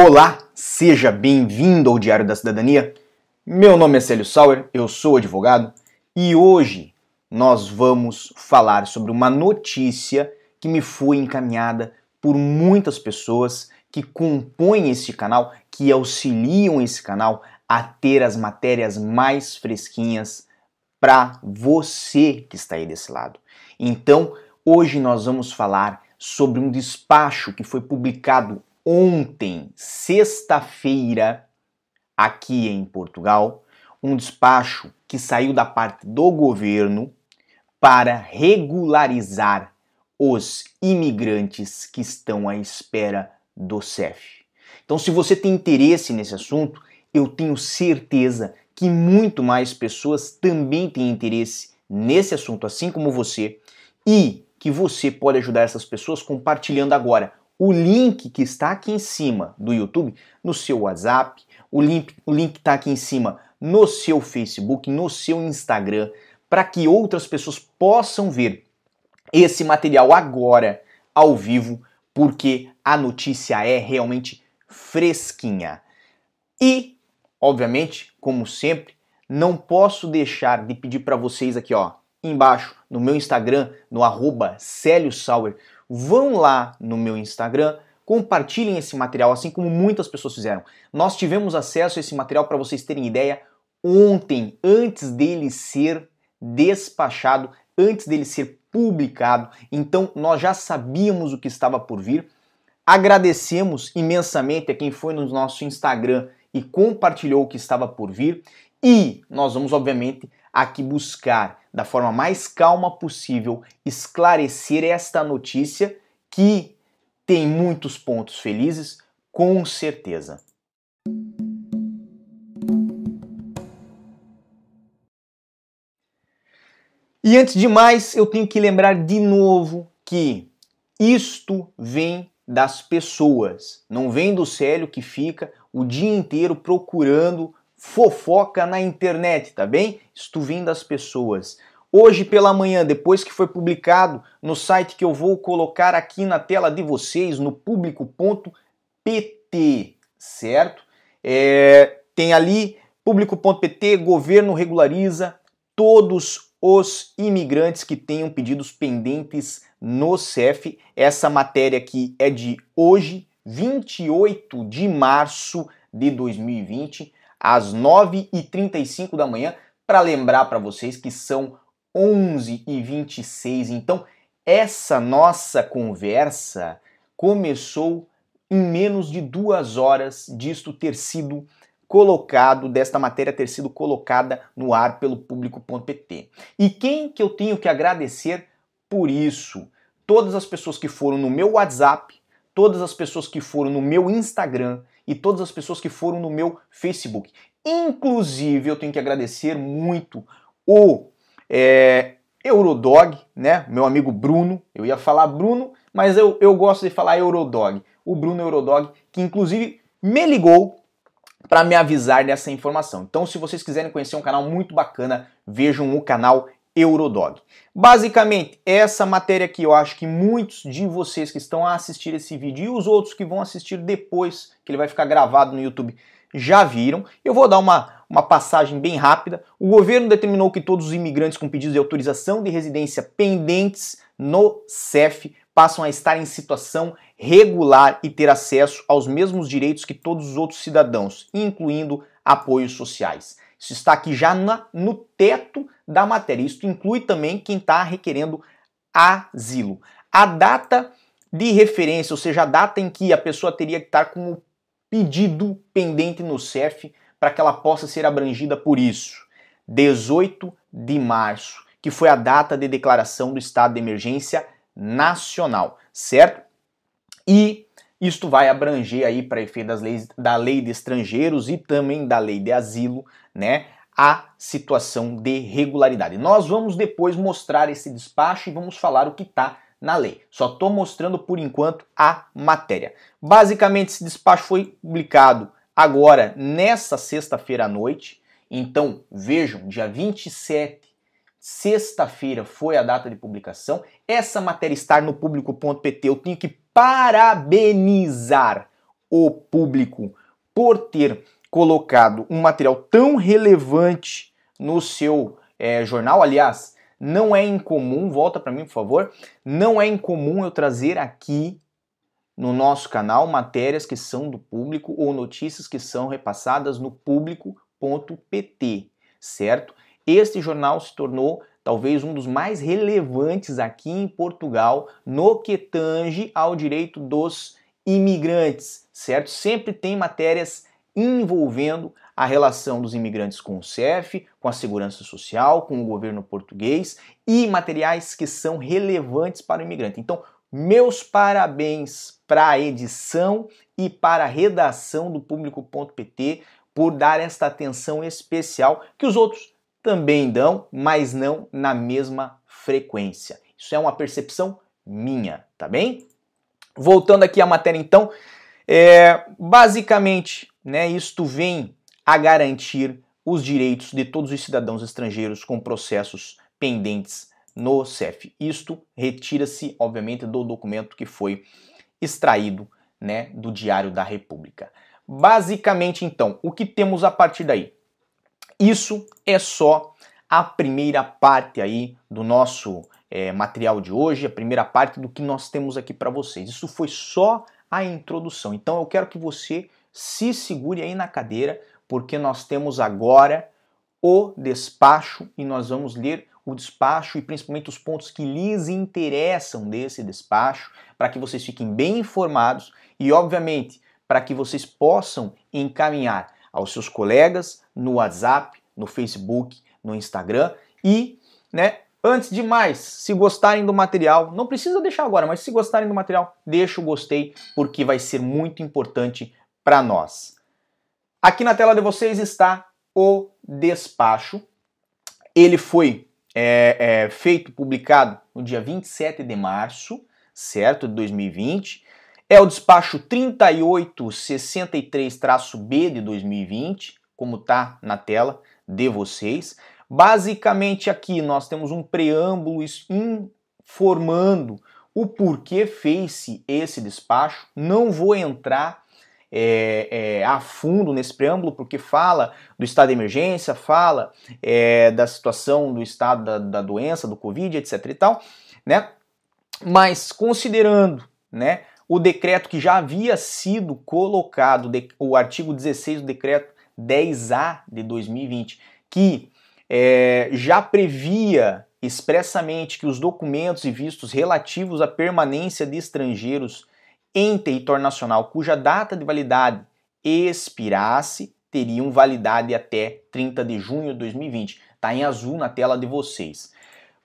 Olá, seja bem-vindo ao Diário da Cidadania. Meu nome é Célio Sauer, eu sou advogado e hoje nós vamos falar sobre uma notícia que me foi encaminhada por muitas pessoas que compõem este canal, que auxiliam esse canal a ter as matérias mais fresquinhas para você que está aí desse lado. Então, hoje nós vamos falar sobre um despacho que foi publicado ontem, sexta-feira, aqui em Portugal, um despacho que saiu da parte do governo para regularizar os imigrantes que estão à espera do CEF. Então, se você tem interesse nesse assunto, eu tenho certeza que muito mais pessoas também têm interesse nesse assunto, assim como você, e que você pode ajudar essas pessoas compartilhando agora o link que está aqui em cima do YouTube no seu WhatsApp, o link o link está aqui em cima no seu Facebook, no seu Instagram, para que outras pessoas possam ver esse material agora ao vivo, porque a notícia é realmente fresquinha. E, obviamente, como sempre, não posso deixar de pedir para vocês aqui, ó, embaixo no meu Instagram, no arroba Sauer, vão lá no meu Instagram, compartilhem esse material, assim como muitas pessoas fizeram. Nós tivemos acesso a esse material para vocês terem ideia ontem, antes dele ser despachado, antes dele ser publicado. Então nós já sabíamos o que estava por vir. Agradecemos imensamente a quem foi no nosso Instagram e compartilhou o que estava por vir. E nós vamos, obviamente, aqui buscar da forma mais calma possível esclarecer esta notícia que tem muitos pontos felizes, com certeza. E antes de mais, eu tenho que lembrar de novo que isto vem das pessoas, não vem do Célio que fica o dia inteiro procurando fofoca na internet, tá bem? Isto vem das pessoas. Hoje pela manhã, depois que foi publicado no site que eu vou colocar aqui na tela de vocês, no público.pt, certo? É, tem ali público.pt, governo regulariza todos os imigrantes que tenham pedidos pendentes no CEF. Essa matéria aqui é de hoje, 28 de março de 2020, às 9h35 da manhã, para lembrar para vocês que são 11 e 26. Então, essa nossa conversa começou em menos de duas horas disto ter sido colocado, desta matéria ter sido colocada no ar pelo público.pt. E quem que eu tenho que agradecer por isso? Todas as pessoas que foram no meu WhatsApp, todas as pessoas que foram no meu Instagram e todas as pessoas que foram no meu Facebook. Inclusive, eu tenho que agradecer muito o é, Eurodog, né? Meu amigo Bruno, eu ia falar Bruno, mas eu, eu gosto de falar Eurodog. O Bruno Eurodog, que inclusive me ligou para me avisar dessa informação. Então, se vocês quiserem conhecer um canal muito bacana, vejam o canal Eurodog. Basicamente, essa matéria aqui, eu acho que muitos de vocês que estão a assistir esse vídeo e os outros que vão assistir depois, que ele vai ficar gravado no YouTube, já viram. Eu vou dar uma, uma passagem bem rápida. O governo determinou que todos os imigrantes com pedidos de autorização de residência pendentes no CEF passam a estar em situação regular e ter acesso aos mesmos direitos que todos os outros cidadãos, incluindo apoios sociais. Isso está aqui já na, no teto da matéria. Isso inclui também quem está requerendo asilo. A data de referência, ou seja, a data em que a pessoa teria que estar com o pedido pendente no CEF para que ela possa ser abrangida por isso. 18 de março, que foi a data de declaração do estado de emergência nacional, certo? E isto vai abranger aí para efeito das leis da lei de estrangeiros e também da lei de asilo, né? A situação de regularidade. Nós vamos depois mostrar esse despacho e vamos falar o que está na lei. Só estou mostrando por enquanto a matéria. Basicamente, esse despacho foi publicado agora, nessa sexta-feira à noite. Então, vejam, dia 27, sexta-feira foi a data de publicação. Essa matéria está no público.pt. Eu tenho que parabenizar o público por ter colocado um material tão relevante no seu é, jornal. Aliás, não é incomum, volta para mim por favor, não é incomum eu trazer aqui no nosso canal matérias que são do público ou notícias que são repassadas no público.pt, certo? Este jornal se tornou talvez um dos mais relevantes aqui em Portugal no que tange ao direito dos imigrantes, certo? Sempre tem matérias envolvendo a relação dos imigrantes com o CEF, com a segurança social, com o governo português e materiais que são relevantes para o imigrante. Então, meus parabéns para a edição e para a redação do público.pt por dar esta atenção especial que os outros também dão, mas não na mesma frequência. Isso é uma percepção minha, tá bem? Voltando aqui à matéria então, é, basicamente, né, isto vem a garantir os direitos de todos os cidadãos estrangeiros com processos pendentes no CEF. Isto retira-se, obviamente, do documento que foi extraído né, do Diário da República. Basicamente, então, o que temos a partir daí? Isso é só a primeira parte aí do nosso é, material de hoje, a primeira parte do que nós temos aqui para vocês. Isso foi só a introdução. Então eu quero que você se segure aí na cadeira, porque nós temos agora o despacho e nós vamos ler o despacho e principalmente os pontos que lhes interessam desse despacho, para que vocês fiquem bem informados e, obviamente, para que vocês possam encaminhar aos seus colegas no WhatsApp, no Facebook, no Instagram e, né, antes de mais, se gostarem do material, não precisa deixar agora, mas se gostarem do material, deixa o gostei, porque vai ser muito importante para nós. Aqui na tela de vocês está o despacho. Ele foi é, é, feito, publicado no dia 27 de março, certo, de 2020. É o despacho 3863-B de 2020, como está na tela de vocês. Basicamente aqui nós temos um preâmbulo informando o porquê fez-se esse despacho. Não vou entrar é, é, a fundo nesse preâmbulo, porque fala do estado de emergência, fala é, da situação do estado da, da, doença, do Covid, etc e tal, né? Mas considerando, né, o decreto que já havia sido colocado, o artigo 16 do decreto 10A de 2020, que é, já previa expressamente que os documentos e vistos relativos à permanência de estrangeiros em território nacional cuja data de validade expirasse teriam validade até 30 de junho de 2020. Está em azul na tela de vocês.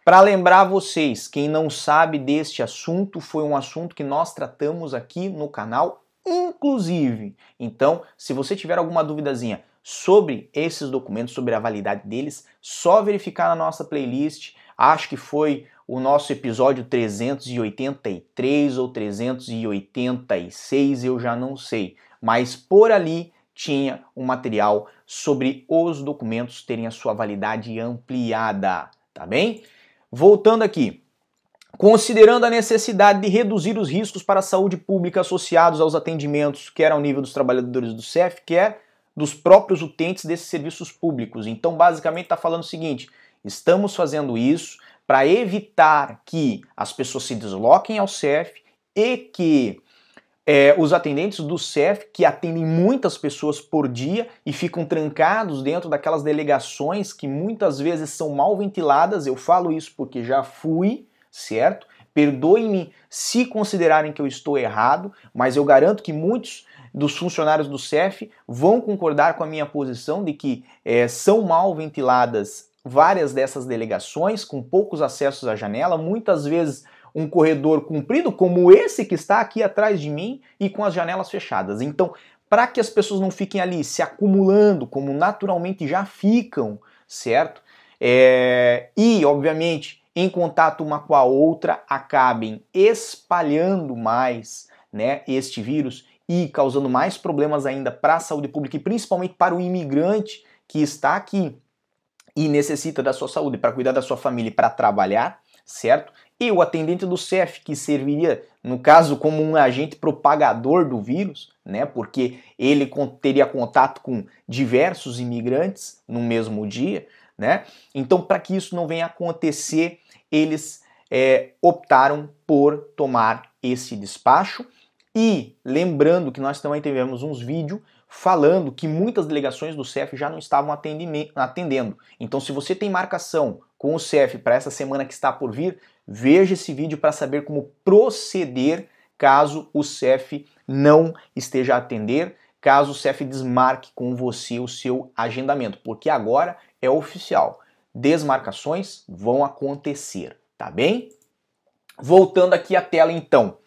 Para lembrar vocês, quem não sabe deste assunto, foi um assunto que nós tratamos aqui no canal, inclusive. Então, se você tiver alguma duvidazinha sobre esses documentos, sobre a validade deles, só verificar na nossa playlist. Acho que foi o nosso episódio 383 ou 386, eu já não sei, mas por ali tinha um material sobre os documentos terem a sua validade ampliada, tá bem? Voltando aqui, considerando a necessidade de reduzir os riscos para a saúde pública associados aos atendimentos, quer ao nível dos trabalhadores do CEF, quer dos próprios utentes desses serviços públicos. Então, basicamente, está falando o seguinte: estamos fazendo isso para evitar que as pessoas se desloquem ao CEF e que é, os atendentes do CEF, que atendem muitas pessoas por dia e ficam trancados dentro daquelas delegações que muitas vezes são mal ventiladas, eu falo isso porque já fui, certo? Perdoem-me se considerarem que eu estou errado, mas eu garanto que muitos dos funcionários do CEF vão concordar com a minha posição de que é, são mal ventiladas várias dessas delegações, com poucos acessos à janela, muitas vezes um corredor comprido, como esse que está aqui atrás de mim, e com as janelas fechadas. Então, para que as pessoas não fiquem ali se acumulando, como naturalmente já ficam, certo? É, e, obviamente, em contato uma com a outra, acabem espalhando mais né, este vírus e causando mais problemas ainda para a saúde pública e principalmente para o imigrante que está aqui e necessita da sua saúde para cuidar da sua família e para trabalhar, certo? E o atendente do CEF, que serviria no caso como um agente propagador do vírus, né? Porque ele teria contato com diversos imigrantes no mesmo dia, né? Então, para que isso não venha acontecer, eles é, optaram por tomar esse despacho. E lembrando que nós também tivemos uns vídeos falando que muitas delegações do CEF já não estavam atendendo. Então, se você tem marcação com o CEF para essa semana que está por vir, veja esse vídeo para saber como proceder caso o CEF não esteja a atender, caso o CEF desmarque com você o seu agendamento, porque agora é oficial. Desmarcações vão acontecer, tá bem? Voltando aqui à tela então.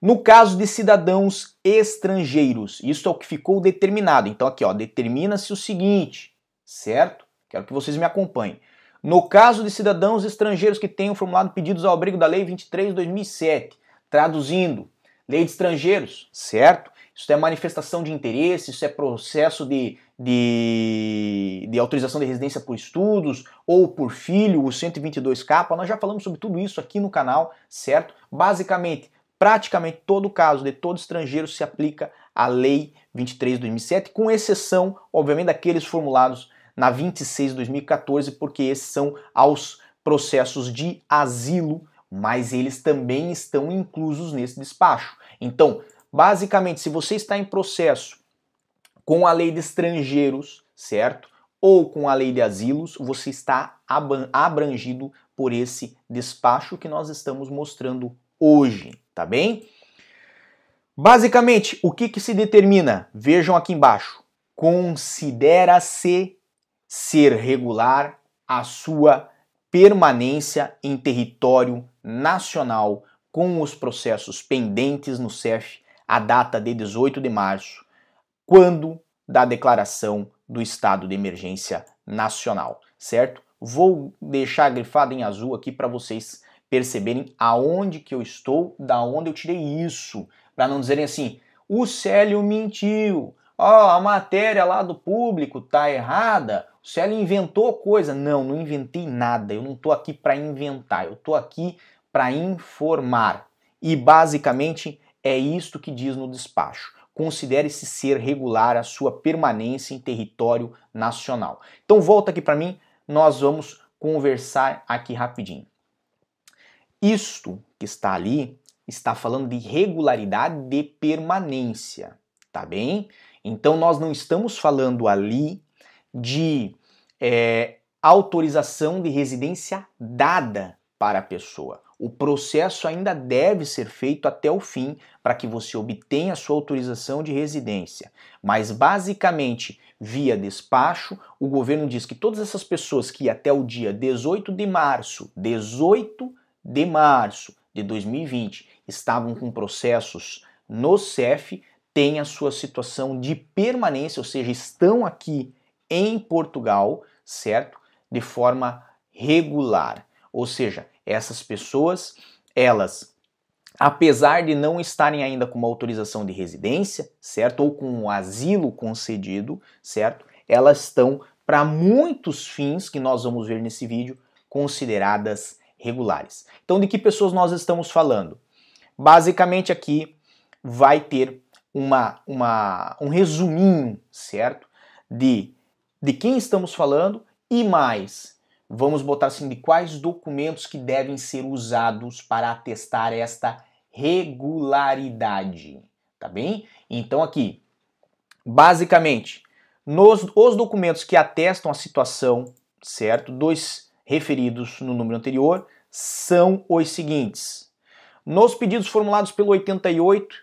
No caso de cidadãos estrangeiros, isso é o que ficou determinado. Então aqui, ó, determina-se o seguinte, certo? Quero que vocês me acompanhem. No caso de cidadãos estrangeiros que tenham formulado pedidos ao abrigo da Lei 23 de 2007, traduzindo, Lei de Estrangeiros, certo? Isso é manifestação de interesse, isso é processo de, de, de autorização de residência por estudos ou por filho, o 122K. Nós já falamos sobre tudo isso aqui no canal, certo? Basicamente, praticamente todo caso de todo estrangeiro se aplica à Lei 23 de 2007, com exceção, obviamente, daqueles formulados na 26 de 2014, porque esses são aos processos de asilo, mas eles também estão inclusos nesse despacho. Então, basicamente, se você está em processo com a lei de estrangeiros, certo? Ou com a lei de asilos, você está abrangido por esse despacho que nós estamos mostrando hoje tá bem? Basicamente, o que, que se determina? Vejam aqui embaixo. Considera-se ser regular a sua permanência em território nacional com os processos pendentes no CEF a data de 18 de março, quando da declaração do estado de emergência nacional, certo? Vou deixar grifado em azul aqui para vocês perceberem aonde que eu estou, da onde eu tirei isso, para não dizerem assim, o Célio mentiu, ó, oh, a matéria lá do público tá errada, o Célio inventou coisa. Não, não inventei nada, eu não tô aqui para inventar, eu tô aqui para informar. E basicamente é isto que diz no despacho. Considere-se ser regular a sua permanência em território nacional. Então volta aqui para mim, nós vamos conversar aqui rapidinho. Isto que está ali está falando de regularidade de permanência, tá bem? Então nós não estamos falando ali de é, autorização de residência dada para a pessoa. O processo ainda deve ser feito até o fim para que você obtenha a sua autorização de residência. Mas basicamente, via despacho, o governo diz que todas essas pessoas que até o dia 18 de março, 18 de março de 2020 estavam com processos no CEF têm a sua situação de permanência, ou seja, estão aqui em Portugal, certo? De forma regular. Ou seja, essas pessoas, elas, apesar de não estarem ainda com uma autorização de residência, certo? Ou com um asilo concedido, certo? Elas estão, para muitos fins que nós vamos ver nesse vídeo, consideradas regulares. Então, de que pessoas nós estamos falando? Basicamente, aqui vai ter uma, uma, um resuminho, certo? De, de quem estamos falando e mais. Vamos botar assim de quais documentos que devem ser usados para atestar esta regularidade, tá bem? Então aqui, basicamente, nos os documentos que atestam a situação, certo? Dos referidos no número anterior são os seguintes. Nos pedidos formulados pelo 88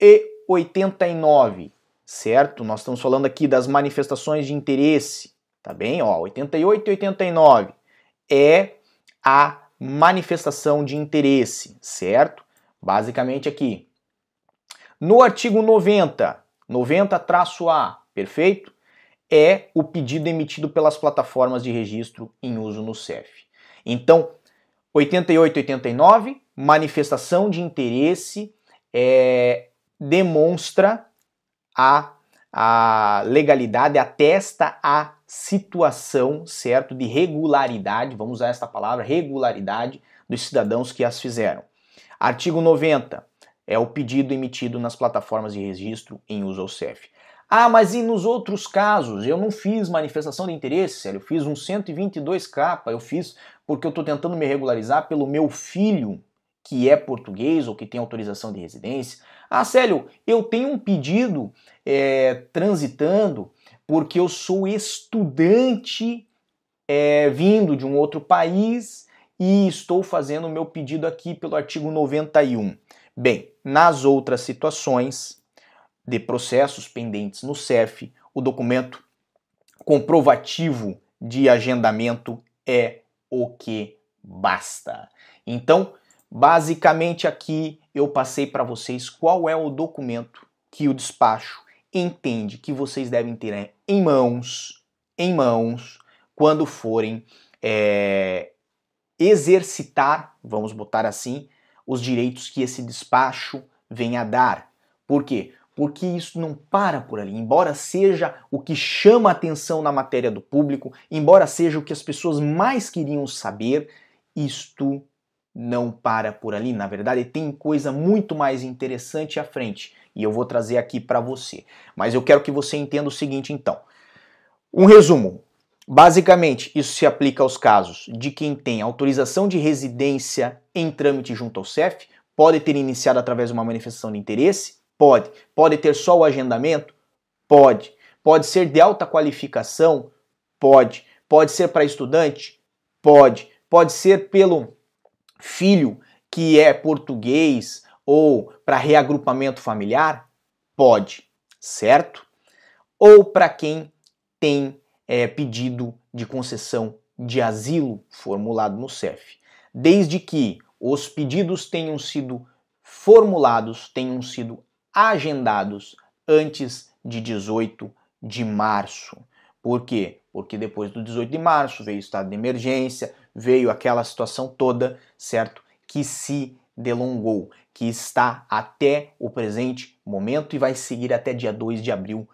e 89, certo? Nós estamos falando aqui das manifestações de interesse, tá bem? Ó, 88 e 89 é a manifestação de interesse, certo? Basicamente aqui. No artigo 90, 90-A, perfeito? É o pedido emitido pelas plataformas de registro em uso no CEF. Então, 88 e 89, manifestação de interesse é, demonstra a, a legalidade, atesta a situação, certo, de regularidade, vamos usar esta palavra, regularidade dos cidadãos que as fizeram. Artigo 90 é o pedido emitido nas plataformas de registro em uso ao CEF. Ah, mas e nos outros casos? Eu não fiz manifestação de interesse, sério. Eu fiz um 122K, eu fiz porque eu estou tentando me regularizar pelo meu filho, que é português ou que tem autorização de residência. Ah, Célio, eu tenho um pedido é, transitando porque eu sou estudante é, vindo de um outro país e estou fazendo o meu pedido aqui pelo artigo 91. Bem, nas outras situações de processos pendentes no CEF, o documento comprovativo de agendamento é o que basta. Então, basicamente aqui eu passei para vocês qual é o documento que o despacho entende que vocês devem ter né, em mãos, em mãos, quando forem é, exercitar, vamos botar assim, os direitos que esse despacho vem a dar. Por quê? Porque isso não para por ali. Embora seja o que chama atenção na matéria do público, embora seja o que as pessoas mais queriam saber, isto não para por ali. Na verdade, tem coisa muito mais interessante à frente e eu vou trazer aqui para você. Mas eu quero que você entenda o seguinte então. Um resumo. Basicamente, isso se aplica aos casos de quem tem autorização de residência em trâmite junto ao CEF, pode ter iniciado através de uma manifestação de interesse, pode. Pode ter só o agendamento, pode. Pode ser de alta qualificação, pode. Pode ser para estudante, pode. Pode ser pelo filho que é português ou para reagrupamento familiar, pode, certo? Ou para quem tem é, pedido de concessão de asilo formulado no CEF, desde que os pedidos tenham sido formulados, tenham sido agendados antes de 18 de março. Por quê? Porque depois do 18 de março veio o estado de emergência, veio aquela situação toda, certo? Que se delongou, que está até o presente momento e vai seguir até dia 2 de abril,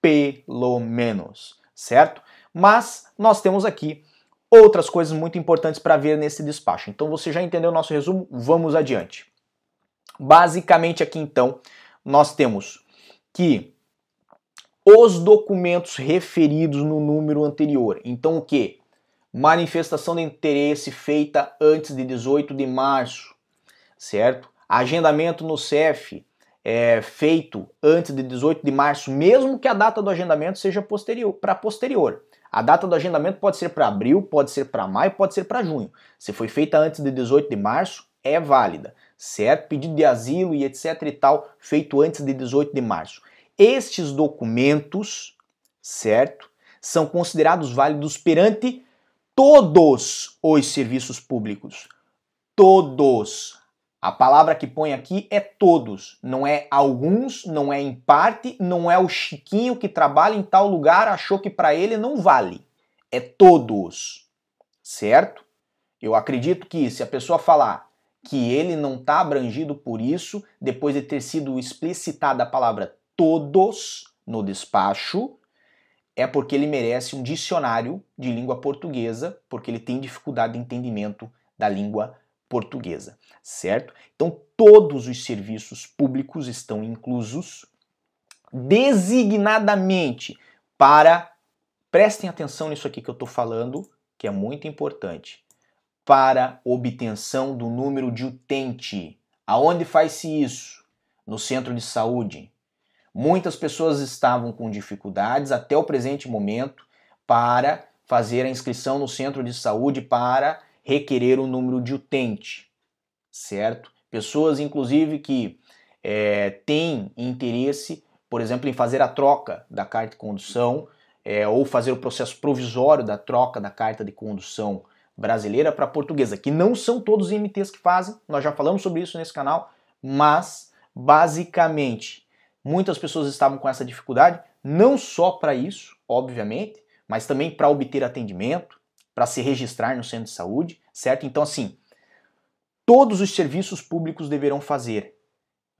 pelo menos certo? Mas nós temos aqui outras coisas muito importantes para ver nesse despacho. Então você já entendeu o nosso resumo? Vamos adiante. Basicamente aqui então, nós temos que os documentos referidos no número anterior. Então o que? Manifestação de interesse feita antes de 18 de março, certo? Agendamento no CEF é, feito antes de 18 de março, mesmo que a data do agendamento seja posterior para posterior. A data do agendamento pode ser para abril, pode ser para maio, pode ser para junho. Se foi feita antes de 18 de março, é válida, certo? Pedido de asilo e etc e tal, feito antes de 18 de março. Estes documentos, certo? São considerados válidos perante todos os serviços públicos. Todos. A palavra que põe aqui é todos, não é alguns, não é em parte, não é o Chiquinho que trabalha em tal lugar achou que para ele não vale. É todos. Certo? Eu acredito que se a pessoa falar que ele não está abrangido por isso, depois de ter sido explicitada a palavra todos no despacho, é porque ele merece um dicionário de língua portuguesa, porque ele tem dificuldade de entendimento da língua portuguesa, certo? Então, todos os serviços públicos estão inclusos designadamente para. Prestem atenção nisso aqui que eu estou falando, que é muito importante. Para obtenção do número de utente. Aonde faz-se isso? No centro de saúde. Muitas pessoas estavam com dificuldades até o presente momento para fazer a inscrição no centro de saúde para requerer um número de utente, certo? Pessoas, inclusive, que é, têm interesse, por exemplo, em fazer a troca da carta de condução é, ou fazer o processo provisório da troca da carta de condução brasileira para portuguesa, que não são todos os MTs que fazem, nós já falamos sobre isso nesse canal, mas basicamente muitas pessoas estavam com essa dificuldade, não só para isso, obviamente, mas também para obter atendimento, para se registrar no centro de saúde, certo? Então, assim, todos os serviços públicos deverão fazer.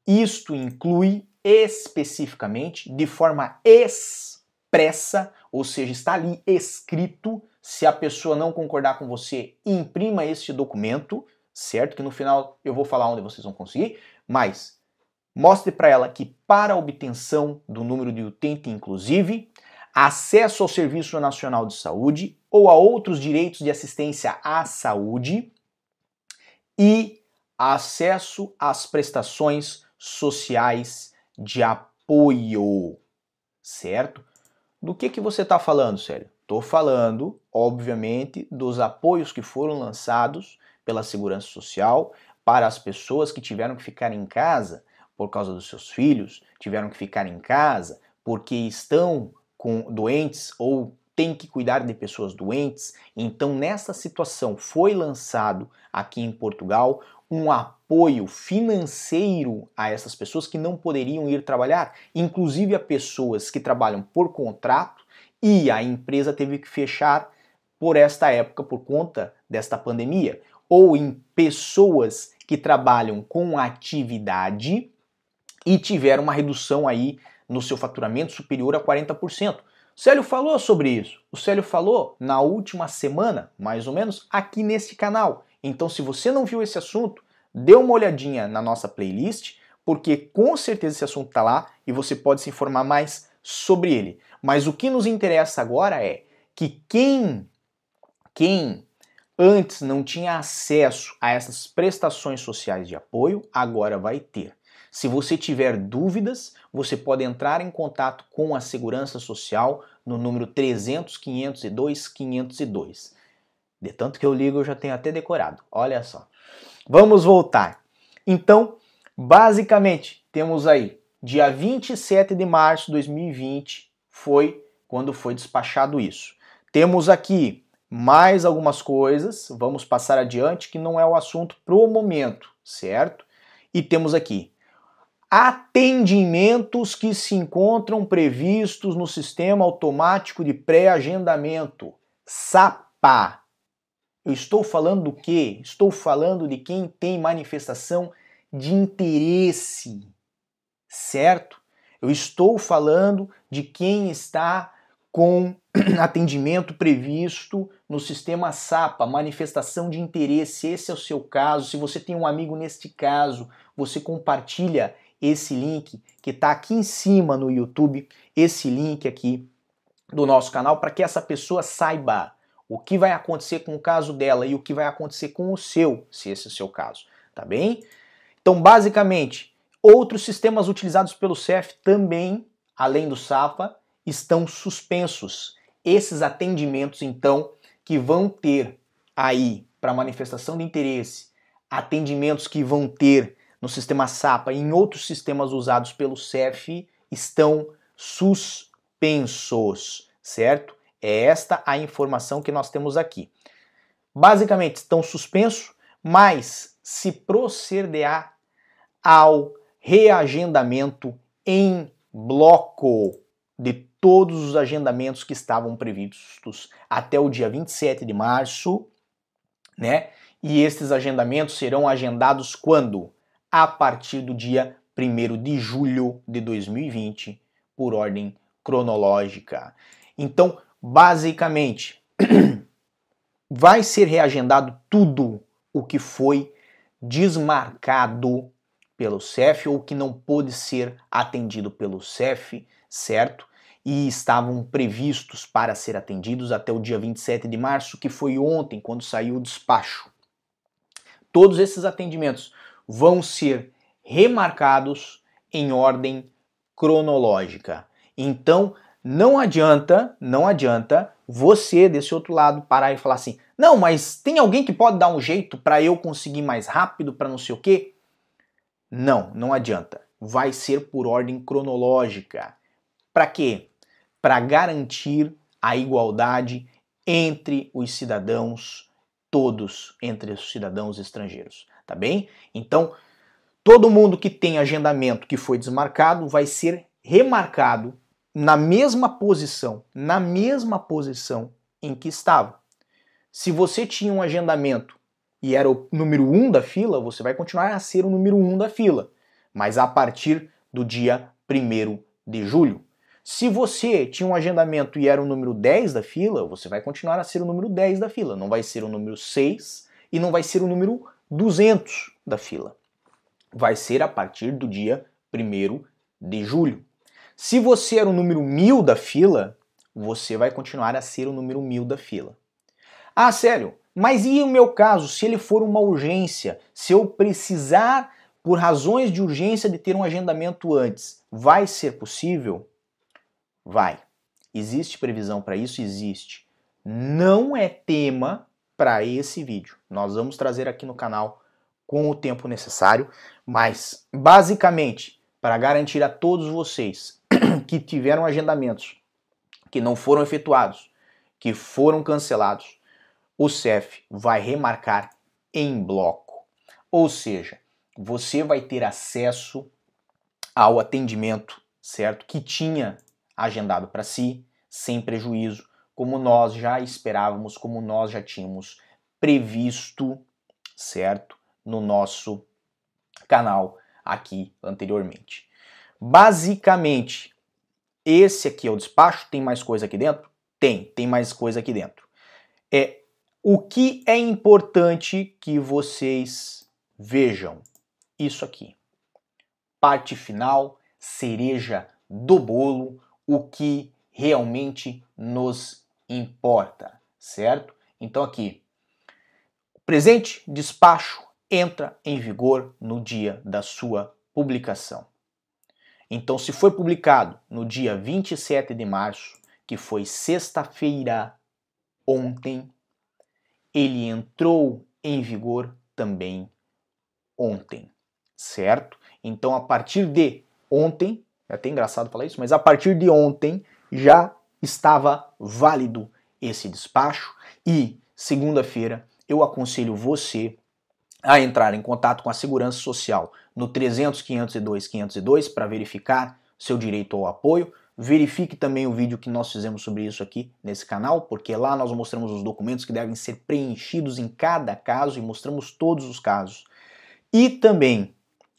Isto inclui especificamente, de forma expressa, ou seja, está ali escrito. Se a pessoa não concordar com você, imprima este documento, certo? Que no final eu vou falar onde vocês vão conseguir, mas mostre para ela que para a obtenção do número de utente inclusive, acesso ao Serviço Nacional de Saúde ou a outros direitos de assistência à saúde e acesso às prestações sociais de apoio, certo? Do que que você está falando, Célio? Estou falando, obviamente, dos apoios que foram lançados pela Segurança Social para as pessoas que tiveram que ficar em casa por causa dos seus filhos, tiveram que ficar em casa porque estão com doentes ou têm que cuidar de pessoas doentes. Então, nessa situação, foi lançado aqui em Portugal um apoio financeiro a essas pessoas que não poderiam ir trabalhar, inclusive a pessoas que trabalham por contrato e a empresa teve que fechar por esta época por conta desta pandemia, ou em pessoas que trabalham com atividade e tiveram uma redução aí no seu faturamento superior a 40%. O Célio falou sobre isso. O Célio falou na última semana, mais ou menos, aqui nesse canal. Então, se você não viu esse assunto, dê uma olhadinha na nossa playlist, porque com certeza esse assunto está lá e você pode se informar mais sobre ele. Mas o que nos interessa agora é que quem, quem antes não tinha acesso a essas prestações sociais de apoio, agora vai ter. Se você tiver dúvidas, você pode entrar em contato com a Segurança Social no número 300 502 502. De tanto que eu ligo, eu já tenho até decorado. Olha só. Vamos voltar. Então, basicamente, temos aí dia 27 de março de 2020 foi quando foi despachado isso. Temos aqui mais algumas coisas, vamos passar adiante, que não é o assunto pro momento, certo? E temos aqui atendimentos que se encontram previstos no Sistema Automático de Pré-Agendamento, SAPA. Eu estou falando do quê? Estou falando de quem tem manifestação de interesse, certo? Eu estou falando de quem está com atendimento previsto no sistema SAPA, manifestação de interesse. Esse é o seu caso. Se você tem um amigo neste caso, você compartilha esse link que está aqui em cima no YouTube, esse link aqui do nosso canal, para que essa pessoa saiba o que vai acontecer com o caso dela e o que vai acontecer com o seu, se esse é o seu caso, tá bem? Então, basicamente, outros sistemas utilizados pelo CEF também, além do SAPA, estão suspensos. Esses atendimentos, então, que vão ter aí para manifestação de interesse, atendimentos que vão ter no sistema SAPA e em outros sistemas usados pelo CEF estão suspensos, certo? É esta a informação que nós temos aqui. Basicamente, estão suspensos, mas se procederá ao reagendamento em bloco de todos os agendamentos que estavam previstos até o dia 27 de março, né? E estes agendamentos serão agendados quando? a partir do dia 1 de julho de 2020, por ordem cronológica. Então, basicamente, vai ser reagendado tudo o que foi desmarcado pelo CEF ou que não pôde ser atendido pelo CEF, certo? E estavam previstos para ser atendidos até o dia 27 de março, que foi ontem, quando saiu o despacho. Todos esses atendimentos vão ser remarcados em ordem cronológica. Então, não adianta, não adianta você desse outro lado parar e falar assim: "Não, mas tem alguém que pode dar um jeito para eu conseguir mais rápido para não sei o quê?" Não, não adianta. Vai ser por ordem cronológica. Para quê? Para garantir a igualdade entre os cidadãos todos, entre os cidadãos estrangeiros tá bem? Então, todo mundo que tem agendamento que foi desmarcado vai ser remarcado na mesma posição, na mesma posição em que estava. Se você tinha um agendamento e era o número 1 um da fila, você vai continuar a ser o número 1 um da fila, mas a partir do dia 1 de julho. Se você tinha um agendamento e era o número 10 da fila, você vai continuar a ser o número 10 da fila, não vai ser o número 6 e não vai ser o número 200 da fila. Vai ser a partir do dia 1 de julho. Se você era o número 1000 da fila, você vai continuar a ser o número 1000 da fila. Ah, sério? Mas e o meu caso, se ele for uma urgência, se eu precisar por razões de urgência de ter um agendamento antes, vai ser possível? Vai. Existe previsão para isso? Existe. Não é tema para esse vídeo. Nós vamos trazer aqui no canal com o tempo necessário, mas basicamente para garantir a todos vocês que tiveram agendamentos que não foram efetuados, que foram cancelados, o CEF vai remarcar em bloco. Ou seja, você vai ter acesso ao atendimento, certo? Que tinha agendado para si, sem prejuízo, como nós já esperávamos, como nós já tínhamos previsto, certo? No nosso canal aqui anteriormente. Basicamente, esse aqui é o despacho, tem mais coisa aqui dentro? Tem, tem mais coisa aqui dentro. É o que é importante que vocês vejam isso aqui. Parte final, cereja do bolo, o que realmente nos importa, certo? Então aqui, o presente despacho entra em vigor no dia da sua publicação. Então, se foi publicado no dia 27 de março, que foi sexta-feira ontem, ele entrou em vigor também ontem, certo? Então, a partir de ontem, é até engraçado falar isso, mas a partir de ontem já estava válido esse despacho e segunda-feira eu aconselho você a entrar em contato com a Segurança Social no 300 502 502 para verificar seu direito ao apoio. Verifique também o vídeo que nós fizemos sobre isso aqui nesse canal, porque lá nós mostramos os documentos que devem ser preenchidos em cada caso e mostramos todos os casos. E também,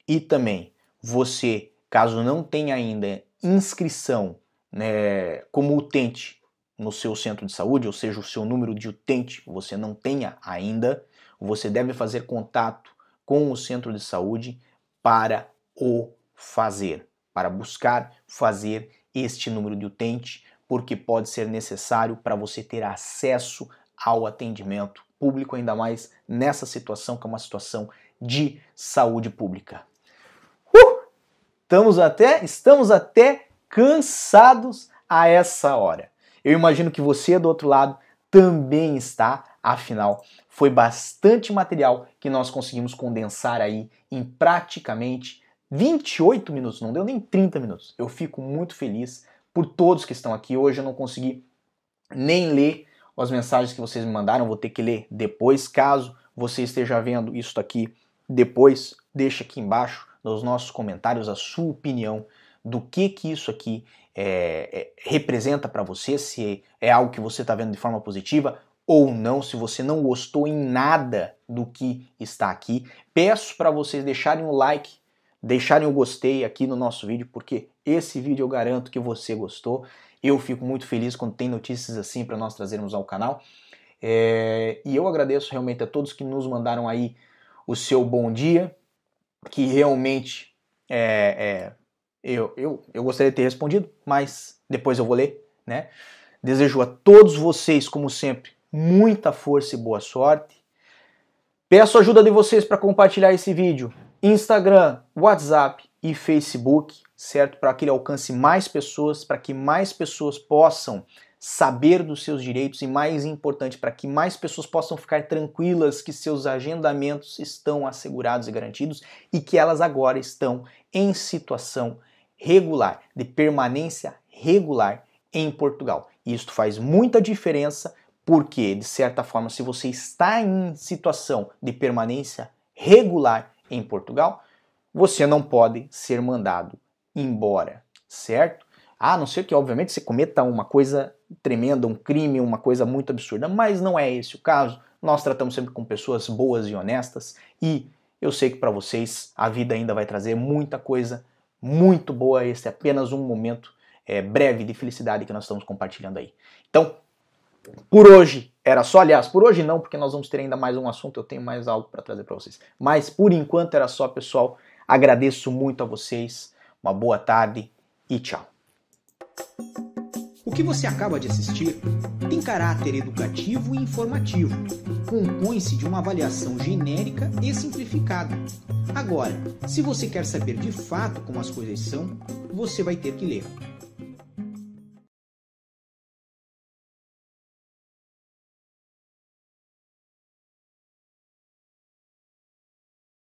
e também, você, caso não tenha ainda inscrição né, como utente no seu centro de saúde, ou seja, o seu número de utente você não tenha ainda, você deve fazer contato com o centro de saúde para o fazer, para buscar fazer este número de utente, porque pode ser necessário para você ter acesso ao atendimento público, ainda mais nessa situação que é uma situação de saúde pública. Uh! Estamos até, estamos até cansados a essa hora. Eu imagino que você do outro lado também está, afinal, foi bastante material que nós conseguimos condensar aí em praticamente 28 minutos, não deu nem 30 minutos. Eu fico muito feliz por todos que estão aqui. Hoje eu não consegui nem ler as mensagens que vocês me mandaram, vou ter que ler depois. Caso você esteja vendo isso aqui depois, deixa aqui embaixo nos nossos comentários a sua opinião do que que isso aqui é, é, representa para você, se é algo que você está vendo de forma positiva ou não, se você não gostou em nada do que está aqui. Peço para vocês deixarem o like, deixarem o gostei aqui no nosso vídeo, porque esse vídeo eu garanto que você gostou. Eu fico muito feliz quando tem notícias assim para nós trazermos ao canal. É, e eu agradeço realmente a todos que nos mandaram aí o seu bom dia, que realmente é, é, eu, eu, eu gostaria de ter respondido, mas depois eu vou ler, né? Desejo a todos vocês, como sempre, muita força e boa sorte. Peço ajuda de vocês para compartilhar esse vídeo. Instagram, WhatsApp e Facebook, certo? Para que ele alcance mais pessoas, para que mais pessoas possam saber dos seus direitos e, mais importante, para que mais pessoas possam ficar tranquilas que seus agendamentos estão assegurados e garantidos e que elas agora estão em situação regular, de permanência regular em Portugal. Isto faz muita diferença porque, de certa forma, se você está em situação de permanência regular em Portugal, você não pode ser mandado embora, certo? A não ser que, obviamente, você cometa uma coisa tremenda, um crime, uma coisa muito absurda, mas não é esse o caso. Nós tratamos sempre com pessoas boas e honestas e eu sei que para vocês a vida ainda vai trazer muita coisa muito boa. Este é apenas um momento é, breve de felicidade que nós estamos compartilhando aí. Então, Por hoje era só, aliás, por hoje não, porque nós vamos ter ainda mais um assunto, eu tenho mais algo para trazer para vocês. Mas por enquanto era só, pessoal. Agradeço muito a vocês. Uma boa tarde e tchau. O que você acaba de assistir tem caráter educativo e informativo. Compõe-se de uma avaliação genérica e simplificada. Agora, se você quer saber de fato como as coisas são, você vai ter que ler.